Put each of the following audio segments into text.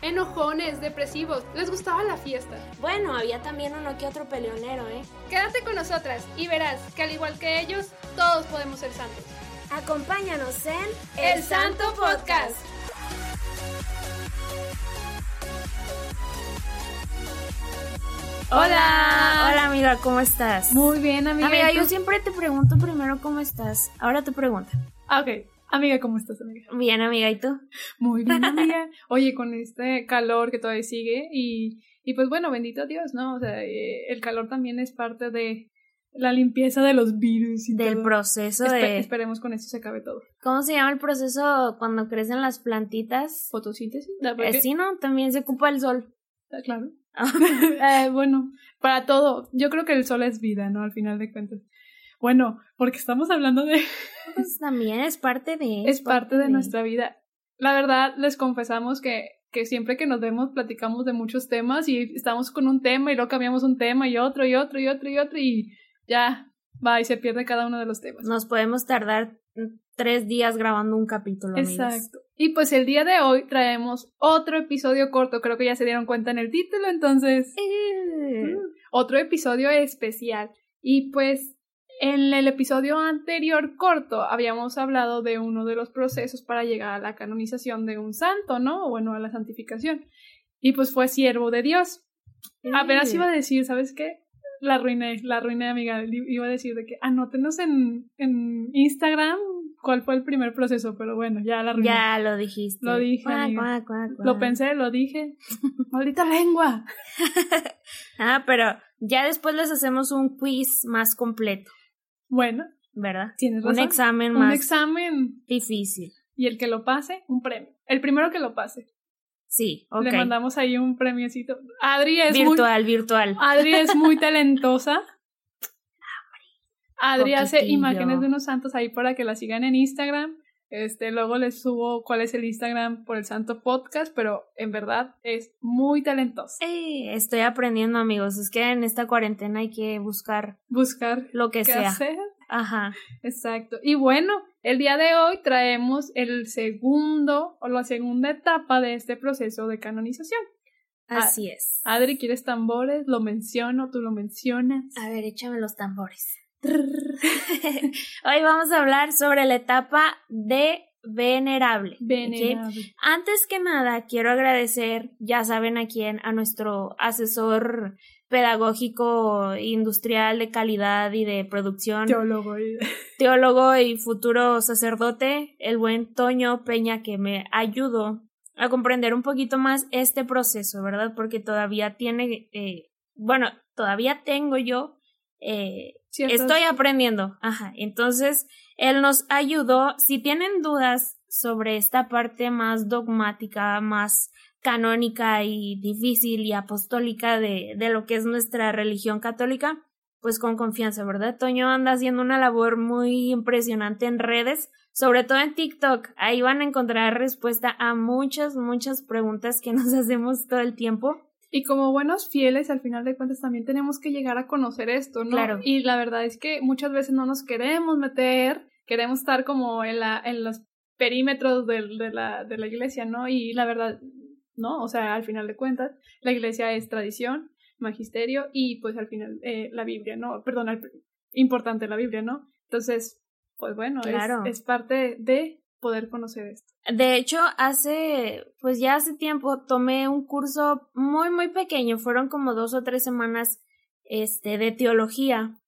Enojones, depresivos, les gustaba la fiesta. Bueno, había también uno que otro peleonero, ¿eh? Quédate con nosotras y verás que al igual que ellos, todos podemos ser santos. Acompáñanos en El Santo Podcast. Hola. Hola amiga, ¿cómo estás? Muy bien, amiga. Amiga, yo siempre te pregunto primero cómo estás. Ahora te pregunto. Ah, ok. Amiga, ¿cómo estás, amiga? Bien, amiga, ¿y tú? Muy bien, amiga. Oye, con este calor que todavía sigue y, y pues bueno, bendito Dios, ¿no? O sea, eh, el calor también es parte de la limpieza de los virus y Del todo. proceso Espe- de... Esperemos con esto se acabe todo. ¿Cómo se llama el proceso cuando crecen las plantitas? Fotosíntesis. ¿la- por Eh, sí, ¿no? También se ocupa el sol. Ah, Claro. Eh, bueno, para todo. Yo creo que el sol es vida, ¿no? Al final de cuentas. Bueno, porque estamos hablando de... Pues también es parte de... es parte de nuestra vida. La verdad, les confesamos que, que siempre que nos vemos platicamos de muchos temas y estamos con un tema y luego cambiamos un tema y otro y otro y otro y otro y ya va y se pierde cada uno de los temas. Nos podemos tardar mm, tres días grabando un capítulo, amigos. Exacto. Y pues el día de hoy traemos otro episodio corto, creo que ya se dieron cuenta en el título, entonces Eh, otro episodio especial. Y pues en el episodio anterior corto habíamos hablado de uno de los procesos para llegar a la canonización de un santo, ¿no? O bueno, a la santificación. Y pues fue siervo de Dios. Apenas eh. iba a decir, ¿sabes qué? La arruiné, la arruiné, amiga. Iba a decir de que anótenos en, en Instagram cuál fue el primer proceso, pero bueno, ya la arruiné. Ya lo dijiste. Lo dije, amiga. cuac, cuac, Lo pensé, lo dije. Maldita lengua. Ah, pero ya después les hacemos un quiz más completo, Bueno, ¿verdad? tienes Un examen Un más examen. difícil. Y el que lo pase, un premio. El primero que lo pase. Sí, ok. Le mandamos ahí un premiocito. Adri es virtual, virtual. muy Adri es muy talentosa. Adri hace imágenes de unos santos ahí para que la sigan en Instagram. Este, luego les subo cuál es el Instagram por el Santo Podcast, pero en verdad es muy talentosa. Eh, estoy aprendiendo, amigos. Es que en esta cuarentena hay que buscar Buscar lo que sea. hacer. Ajá. Exacto. Y bueno, el día de hoy traemos el segundo o la segunda etapa de este proceso de canonización. Así es. Adri, ¿quieres tambores? Lo menciono, tú lo mencionas. A ver, échame los tambores. Hoy vamos a hablar sobre la etapa de venerable. Venerable. Antes que nada, quiero agradecer, ya saben a quién, a nuestro asesor pedagógico industrial de calidad y de producción, Teólogo. y- teólogo y futuro sacerdote, el buen Toño Peña, que me ayudó a comprender un poquito más este proceso, ¿verdad? Porque todavía tiene, eh, bueno, todavía tengo yo eh, Estoy aprendiendo. Ajá. Entonces, él nos ayudó. Si tienen dudas sobre esta parte más dogmática, más canónica y difícil y apostólica de, de lo que es nuestra religión católica, pues con confianza, ¿verdad? Toño anda haciendo una labor muy impresionante en redes, sobre todo en TikTok. Ahí van a encontrar respuesta a muchas, muchas preguntas que nos hacemos todo el tiempo. Y como buenos fieles, al final de cuentas también tenemos que llegar a conocer esto, ¿no? Claro. Y la verdad es que muchas veces no nos queremos meter, queremos estar como en, la, en los perímetros del- de, la, de la iglesia, ¿no? Y la verdad, no, o sea, al final de cuentas, la iglesia es tradición, magisterio y pues al final eh, la Biblia, ¿no? Perdón, al- importante la Biblia, ¿no? Entonces, pues bueno, es- es, parte de poder conocer esto. De hecho, hace, pues ya hace tiempo tomé un curso muy, muy pequeño, fueron como dos o tres semanas, este, de teología.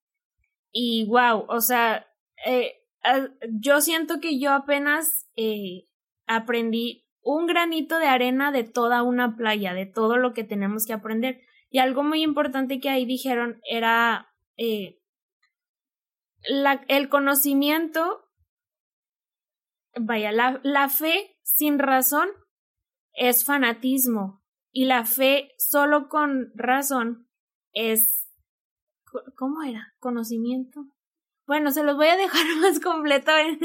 Y wow, o sea, eh, ah, yo siento que yo apenas eh, aprendí un granito de arena de toda una playa, de todo lo que tenemos que aprender. Y algo muy importante que ahí dijeron era eh, el conocimiento vaya, la, la fe sin razón es fanatismo. y la fe solo con razón es... ¿Cómo era? ¿Conocimiento? Bueno, se los voy a dejar más completo en,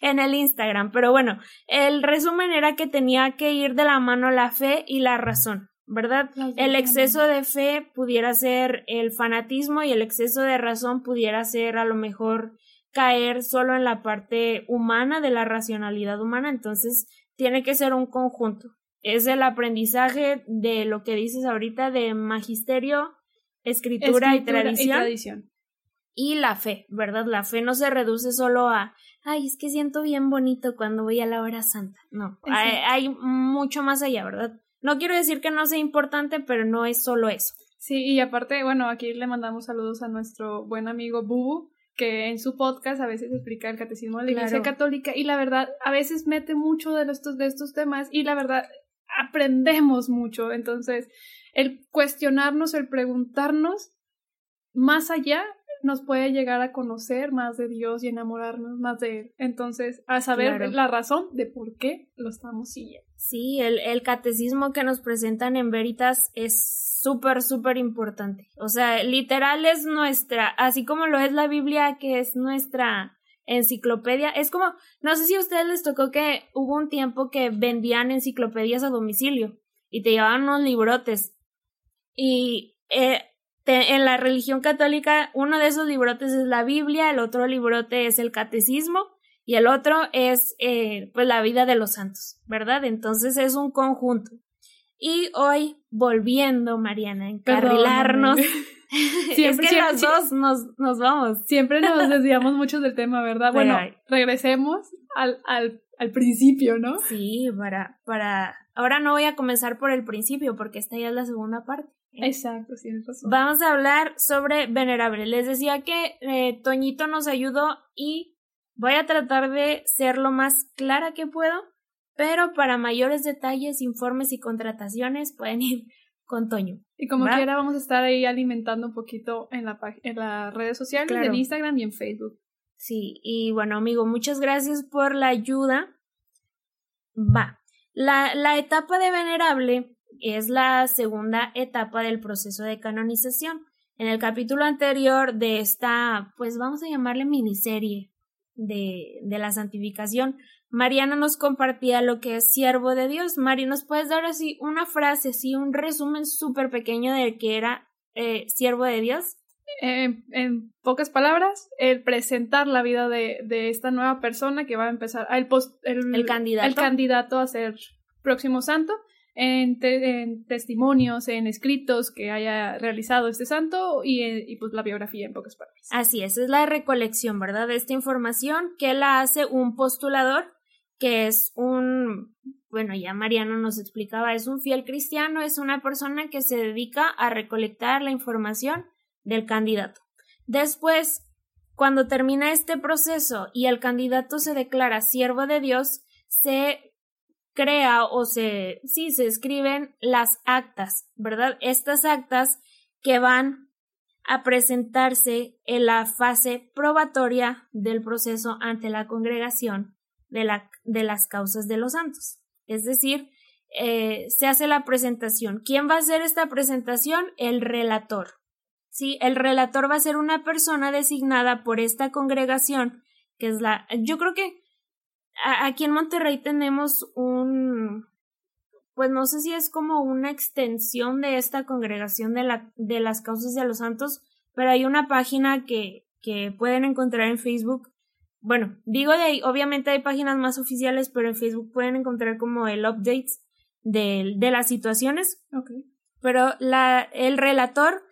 en, el Instagram, pero bueno, el resumen era que tenía que ir de la mano la fe y la razón, ¿verdad? El exceso de fe pudiera ser el fanatismo y el exceso de razón pudiera ser a lo mejor caer solo en la parte humana de la racionalidad humana, entonces tiene que ser un conjunto. Es el aprendizaje de lo que dices ahorita de magisterio, escritura, y, tradición, y la fe, ¿verdad? La fe no se reduce solo a, ay, es que siento bien bonito cuando voy a la hora santa. No, hay, hay, mucho más allá, ¿verdad? No quiero decir que no sea importante, pero no es solo eso. Sí, y aparte, bueno, aquí le mandamos saludos a nuestro buen amigo Bubu, que en su podcast a veces explica el catecismo de la Iglesia Católica y la verdad a veces mete mucho de estos, de estos temas y la verdad aprendemos mucho. Entonces, el cuestionarnos, el preguntarnos más allá nos puede llegar a conocer más de Dios y enamorarnos más de Él. Entonces, a saber la razón de por qué lo estamos siguiendo. Sí, el, el catecismo que nos presentan en Veritas es súper, súper importante. O sea, literal es nuestra, así como lo es la Biblia, que es nuestra enciclopedia. Es como, no sé si a ustedes les tocó que hubo un tiempo que vendían enciclopedias a domicilio y te llevaban unos librotes. Y eh, en la religión católica, uno de esos librotes es la Biblia, el otro librote es el catecismo y el otro es eh, pues la vida de los santos, ¿verdad? Entonces es un conjunto. Y hoy, volviendo, Mariana, encarrilarnos. siempre, es que los dos nos, nos, vamos. Siempre nos desviamos mucho del tema, ¿verdad? Bueno, regresemos al, al, al, principio, ¿no? Sí, para, para. Ahora no voy a comenzar por el principio, porque esta ya es la segunda parte. Exacto, sí, razón. Vamos a hablar sobre venerable. Les decía que eh, Toñito nos ayudó y voy a tratar de ser lo más clara que puedo pero para mayores detalles, informes y contrataciones pueden ir con Toño. Y como quiera, vamos a estar ahí alimentando un poquito en, la en las redes sociales, en Instagram y en Facebook. Sí, y bueno, amigo, muchas gracias por la ayuda. Va. La, la etapa de venerable es la segunda etapa del proceso de canonización. En el capítulo anterior de esta, pues vamos a llamarle miniserie de, de la santificación, Mariana nos compartía lo que es siervo de Dios. Mari, ¿nos puedes dar así una frase, así un resumen súper pequeño de que era eh, siervo de Dios? En pocas palabras, el presentar la vida de, de, esta nueva persona que va a empezar, el, post, el, candidato. el candidato a ser próximo santo, en, en, testimonios, en escritos que haya realizado este santo y, y, pues la biografía en pocas palabras. Así es, es la recolección, ¿verdad? De esta información que la hace un postulador que es un, bueno, ya Mariano nos explicaba, es un fiel cristiano, es una persona que se dedica a recolectar la información del candidato. Después, cuando termina este proceso y el candidato se declara siervo de Dios, se crea o se, sí, se escriben las actas, ¿verdad? Estas actas que van a presentarse en la fase probatoria del proceso ante la congregación de, la, de las causas de los santos. Es decir, eh, se hace la presentación. ¿Quién va a hacer esta presentación? El relator. Sí, el relator va a ser una persona designada por esta congregación, que es la. Yo creo que aquí en Monterrey tenemos un. Pues no sé si es como una extensión de esta congregación de, la, de las causas de los santos, pero hay una página que, que pueden encontrar en Facebook bueno, digo de ahí, obviamente hay páginas más oficiales, pero en Facebook pueden encontrar como el updates de, de las situaciones. Okay. Pero la, el relator,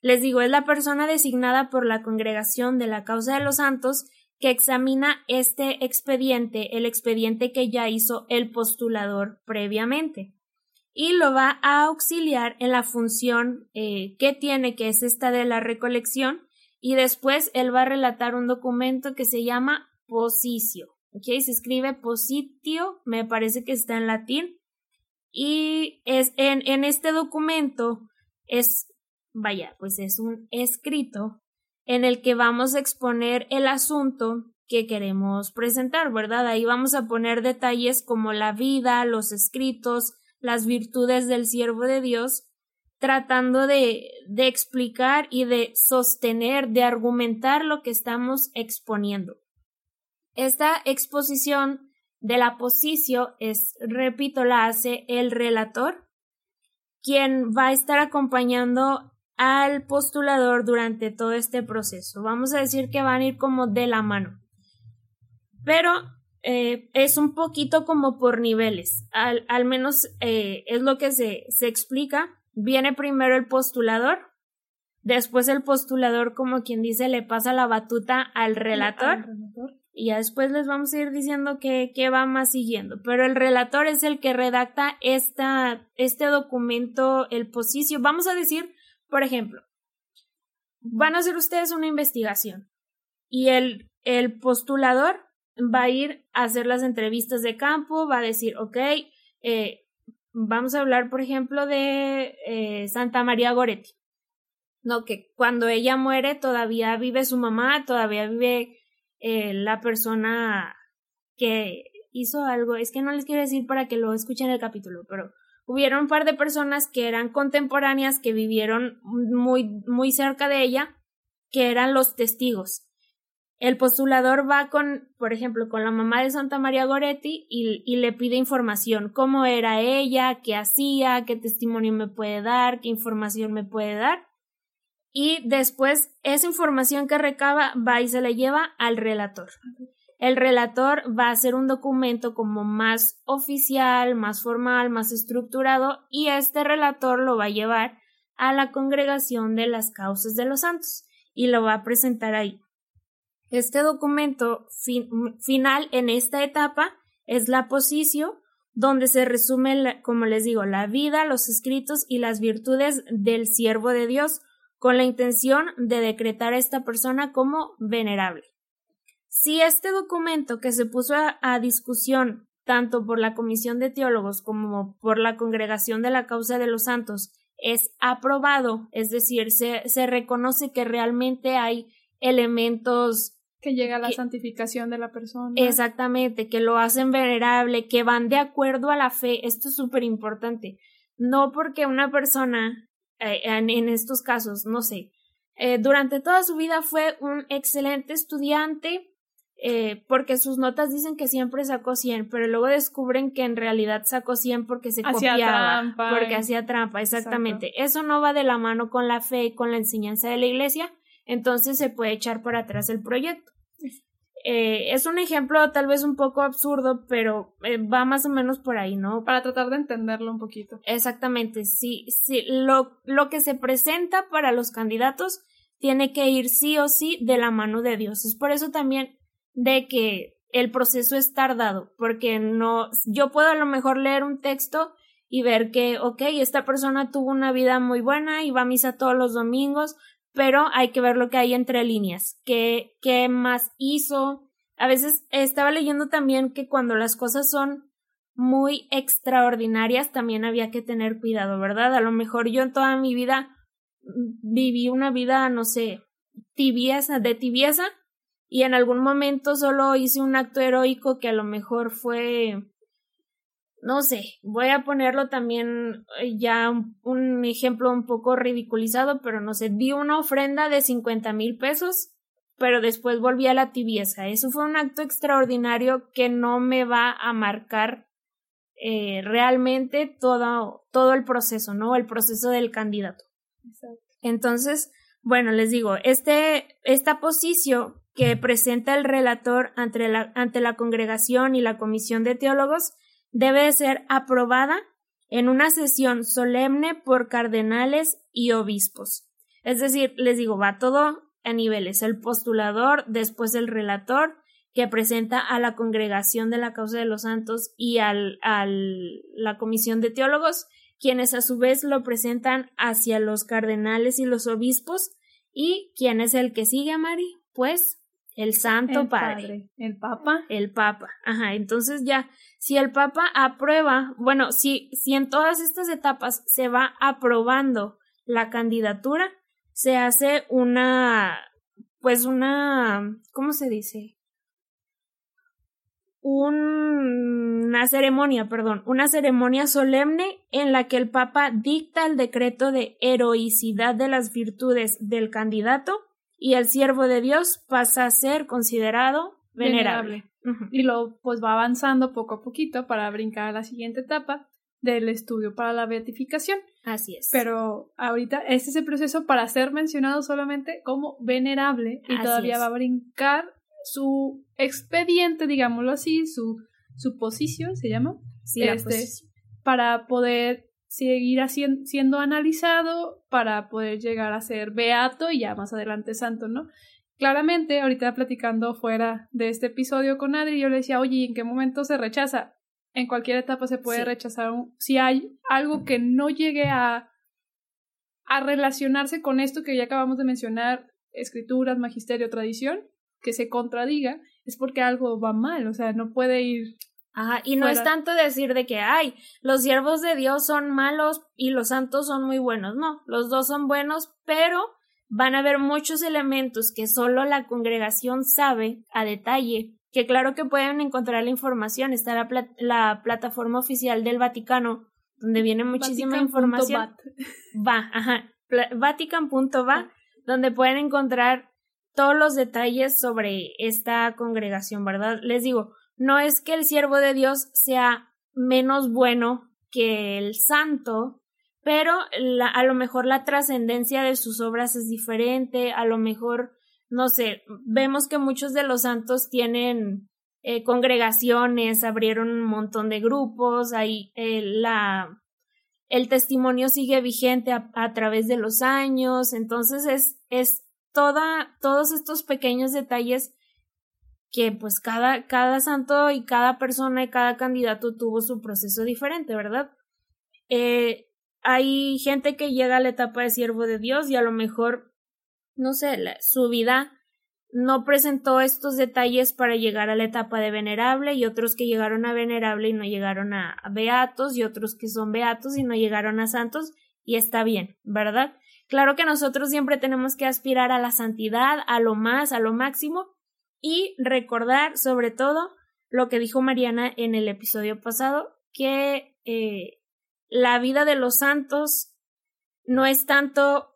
les digo, es la persona designada por la congregación de la causa de los santos que examina este expediente, el expediente que ya hizo el postulador previamente. Y lo va a auxiliar en la función eh, que tiene, que es esta de la recolección, y después él va a relatar un documento que se llama posicio. ¿Ok? Se escribe positio, me parece que está en latín. Y es en, en este documento es, vaya, pues es un escrito en el que vamos a exponer el asunto que queremos presentar, ¿verdad? Ahí vamos a poner detalles como la vida, los escritos, las virtudes del siervo de Dios, tratando de, de explicar y de sostener, de argumentar lo que estamos exponiendo. Esta exposición de la posición es, repito, la hace el relator, quien va a estar acompañando al postulador durante todo este proceso. Vamos a decir que van a ir como de la mano. Pero eh, es un poquito como por niveles. Al, al menos eh, es lo que se, se explica. Viene primero el postulador, después el postulador, como quien dice, le pasa la batuta al relator. Y ya después les vamos a ir diciendo qué, qué va más siguiendo. Pero el relator es el que redacta esta, este documento, el posicio. Vamos a decir, por ejemplo, van a hacer ustedes una investigación y el, el postulador va a ir a hacer las entrevistas de campo, va a decir, ok, eh, vamos a hablar, por ejemplo, de eh, Santa María Goretti. No, que cuando ella muere todavía vive su mamá, todavía vive eh, la persona que hizo algo. Es que no les quiero decir para que lo escuchen el capítulo, pero hubieron un par de personas que eran contemporáneas, que vivieron muy, muy cerca de ella, que eran los testigos. El postulador va con, por ejemplo, con la mamá de Santa María Goretti y, y, le pide información, cómo era ella, qué hacía, qué testimonio me puede dar, qué información me puede dar. Y después esa información que recaba va y se la lleva al relator. El relator va a hacer un documento como más oficial, más formal, más estructurado y este relator lo va a llevar a la congregación de las causas de los santos y lo va a presentar ahí. Este documento final en esta etapa es la posición donde se resume, como les digo, la vida, los escritos y las virtudes del siervo de Dios con la intención de decretar a esta persona como venerable. Si este documento que se puso a, discusión tanto por la Comisión de Teólogos como por la Congregación de la Causa de los Santos es aprobado, es decir, se, se reconoce que realmente hay elementos que llega a la santificación de la persona. Exactamente, que lo hacen venerable, que van de acuerdo a la fe. Esto es súper importante. No porque una persona, eh, en, estos casos, no sé, eh, durante toda su vida fue un excelente estudiante, eh, porque sus notas dicen que siempre sacó 100, pero luego descubren que en realidad sacó 100 porque se hacía copiaba, trampa, porque hacía trampa, exactamente. Eso no va de la mano con la fe y con la enseñanza de la iglesia, entonces se puede echar para atrás el proyecto. Eh, es un ejemplo tal vez un poco absurdo, pero eh, va más o menos por ahí, ¿no? Para tratar de entenderlo un poquito. Exactamente, sí, sí, lo, lo que se presenta para los candidatos tiene que ir sí o sí de la mano de Dios. Es por eso también de que el proceso es tardado, porque no, yo puedo a lo mejor leer un texto y ver que, ok, esta persona tuvo una vida muy buena y va a misa todos los domingos, pero hay que ver lo que hay entre líneas, qué, qué más hizo. A veces estaba leyendo también que cuando las cosas son muy extraordinarias también había que tener cuidado, ¿verdad? A lo mejor yo en toda mi vida mm, viví una vida, no sé, tibieza, de tibieza, y en algún momento solo hice un acto heroico que a lo mejor fue no sé, voy a ponerlo también eh, ya un, ejemplo un poco ridiculizado, pero no sé, di una ofrenda de cincuenta mil pesos, pero después volví a la tibieza. Eso fue un acto extraordinario que no me va a marcar eh, realmente todo, todo el proceso, ¿no? El proceso del candidato. Entonces, bueno, les digo, este, esta posición que presenta el relator ante la, ante la congregación y la comisión de teólogos debe ser aprobada en una sesión solemne por cardenales y obispos. Es decir, les digo, va todo a niveles. El postulador, después el relator, que presenta a la congregación de la causa de los santos y al, al, la comisión de teólogos, quienes a su vez lo presentan hacia los cardenales y los obispos, y quién es el que sigue a Mari, pues el Santo padre. El Papa. El Papa. Ajá, entonces ya si el Papa aprueba, bueno, si, si en todas estas etapas se va aprobando la candidatura, se hace una, pues una, ¿cómo se dice? una ceremonia, perdón, una ceremonia solemne en la que el Papa dicta el decreto de heroicidad de las virtudes del candidato y el siervo de Dios pasa a ser considerado venerable. Y lo pues va avanzando poco a poquito para brincar a la siguiente etapa del estudio para la beatificación. Así es. Pero ahorita este es el proceso para ser mencionado solamente como venerable y todavía va a brincar su expediente, digámoslo así, su, su posición, ¿se llama? Sí, este, para poder seguir siendo analizado, para poder llegar a ser beato y ya más adelante santo, ¿no? Claramente, ahorita platicando fuera de este episodio con Adri, yo le decía, oye, ¿en qué momento se rechaza? En cualquier etapa se puede rechazar. si hay algo que no llegue a, a relacionarse con esto que ya acabamos de mencionar, escrituras, magisterio, tradición, que se contradiga, es porque algo va mal, o sea, no puede ir. Ajá, y no es tanto decir de que, ay, los siervos de Dios son malos y los santos son muy buenos, no, los dos son buenos, pero van a haber muchos elementos que solo la congregación sabe a detalle, que claro que pueden encontrar la información, está la, la plataforma oficial del Vaticano, donde viene muchísima información. Va, ajá, vatican.va, donde pueden encontrar todos los detalles sobre esta congregación, ¿verdad? Les digo, no es que el siervo de Dios sea menos bueno que el santo, pero a lo mejor la trascendencia de sus obras es diferente, a lo mejor, no sé, vemos que muchos de los santos tienen eh, congregaciones, abrieron un montón de grupos, ahí eh, la, el testimonio sigue vigente a, a, través de los años, entonces es, es toda, todos estos pequeños detalles que pues cada, cada santo y cada persona y cada candidato tuvo su proceso diferente, ¿verdad? Eh, hay gente que llega a la etapa de siervo de Dios y a lo mejor, no sé, su vida no presentó estos detalles para llegar a la etapa de venerable y otros que llegaron a venerable y no llegaron a beatos y otros que son beatos y no llegaron a santos y está bien, ¿verdad? Claro que nosotros siempre tenemos que aspirar a la santidad, a lo más, a lo máximo y recordar sobre todo lo que dijo Mariana en el episodio pasado, que eh, la vida de los santos no es tanto,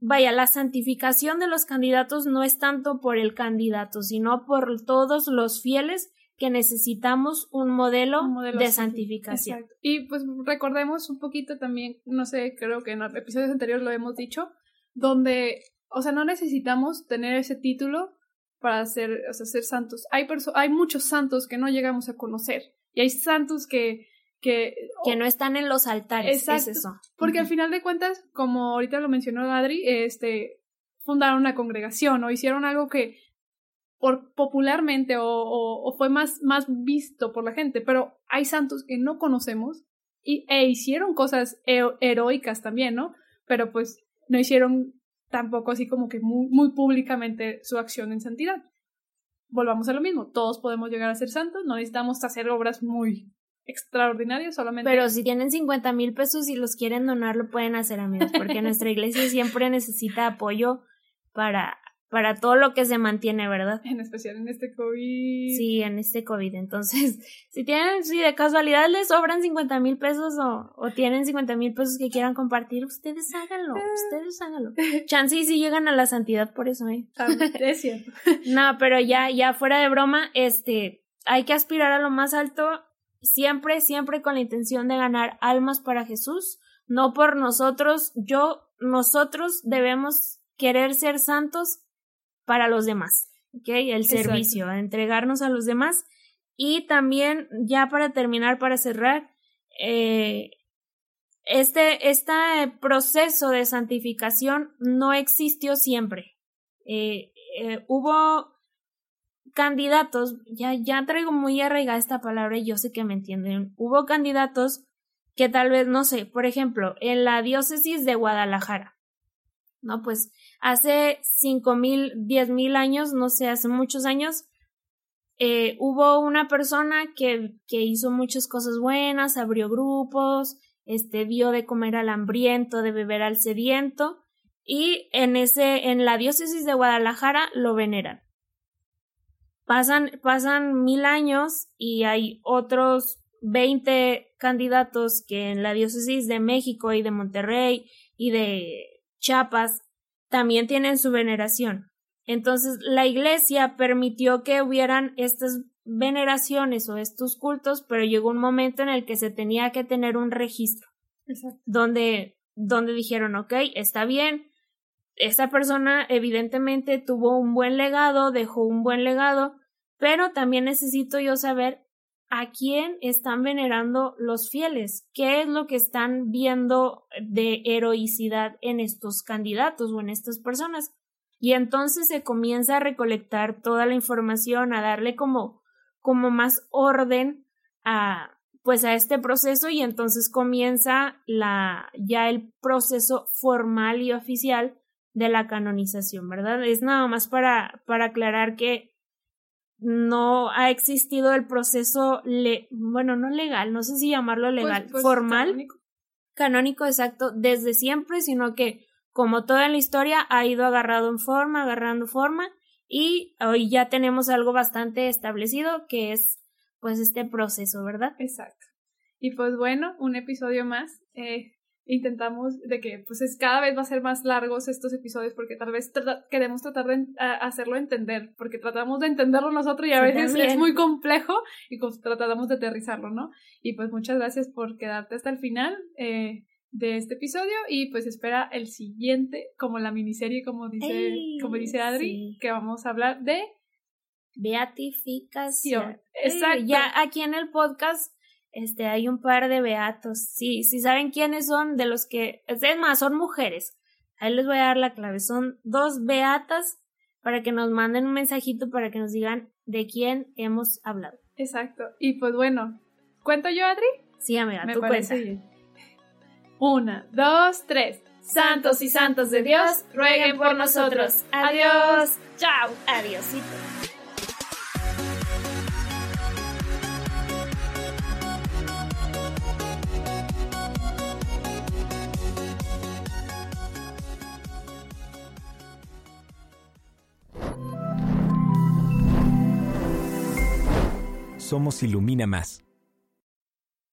vaya, la santificación de los candidatos no es tanto por el candidato, sino por todos los fieles que necesitamos un modelo, de santificación. Y pues recordemos un poquito también, no sé, creo que en episodios anteriores lo hemos dicho, donde, o sea, no necesitamos tener ese título para ser, o sea, ser santos. Hay, hay muchos santos que no llegamos a conocer y hay santos que... Que, que no están en los altares, exacto, es eso. Porque al final de cuentas, como ahorita lo mencionó Adri, este, fundaron una congregación o hicieron algo que por popularmente o, fue más, más visto por la gente, pero hay santos que no conocemos y, e hicieron cosas heroicas también, ¿no? Pero pues no hicieron tampoco así como que muy, muy públicamente su acción en santidad. Volvamos a lo mismo, todos podemos llegar a ser santos, no necesitamos hacer obras muy extraordinarias, solamente. Pero si tienen 50 mil pesos y los quieren donar, lo pueden hacer, amigos, porque nuestra iglesia siempre necesita apoyo para para todo lo que se mantiene, ¿verdad? En especial en este COVID. Sí, en este COVID. Entonces, si tienen, si de casualidad les sobran 50 mil pesos o, o, tienen 50 mil pesos que quieran compartir, ustedes háganlo, ustedes háganlo. Chance y si llegan a la santidad por eso, ¿eh? Ah, es cierto. no, pero ya, ya fuera de broma, este, hay que aspirar a lo más alto, siempre, siempre con la intención de ganar almas para Jesús, no por nosotros, yo, nosotros debemos querer ser santos para los demás, ¿ok? El servicio, entregarnos a los demás. Y también, ya para terminar, para cerrar, eh, este, este proceso de santificación no existió siempre. Eh, eh, hubo candidatos, ya, ya traigo muy arraigada esta palabra y yo sé que me entienden. Hubo candidatos que tal vez, no sé, por ejemplo, en la diócesis de Guadalajara, ¿no? Pues hace cinco mil, diez mil años, no sé, hace muchos años, eh, hubo una persona que, que hizo muchas cosas buenas, abrió grupos, este, dio de comer al hambriento, de beber al sediento, y en ese, en la diócesis de Guadalajara lo veneran. pasan, pasan mil años y hay otros 20 candidatos que en la diócesis de México y de Monterrey y de Chiapas también tienen su veneración. Entonces la iglesia permitió que hubieran estas veneraciones o estos cultos, pero llegó un momento en el que se tenía que tener un registro donde donde dijeron, ok, está bien, esta persona evidentemente tuvo un buen legado, dejó un buen legado, pero también necesito yo saber a quién están venerando los fieles, qué es lo que están viendo de heroicidad en estos candidatos o en estas personas. Y entonces se comienza a recolectar toda la información, a darle como, como más orden a, pues a este proceso y entonces comienza la, ya el proceso formal y oficial de la canonización, ¿verdad? Es nada más para, para aclarar que no ha existido el proceso, le, bueno, no legal, no sé si llamarlo pues, legal, pues, formal, canónico. canónico, exacto, desde siempre, sino que como toda la historia ha ido agarrado en forma, agarrando forma y hoy ya tenemos algo bastante establecido que es pues este proceso, ¿verdad? Exacto. Y pues bueno, un episodio más. Eh, intentamos de que pues es cada vez va a ser más largos estos episodios porque tal vez queremos tratar de hacerlo entender porque tratamos de entenderlo nosotros y a veces es muy complejo y pues tratamos de aterrizarlo, ¿no? Y pues muchas gracias por quedarte hasta el final eh, de este episodio y pues espera el siguiente como la miniserie como dice como dice Adri que vamos a hablar de beatificación. Exacto. ya aquí en el podcast este, hay un par de beatos. Sí, si saben quiénes son, de los que, es más, son mujeres. Ahí les voy a dar la clave. Son dos beatas para que nos manden un mensajito para que nos digan de quién hemos hablado. Exacto. Y pues bueno, ¿cuento yo, Adri? Sí, amiga, Me tú parece Una, dos, tres. Santos y santos de Dios, rueguen por nosotros. Adiós. Chao. Adiósito. Somos Ilumina Más.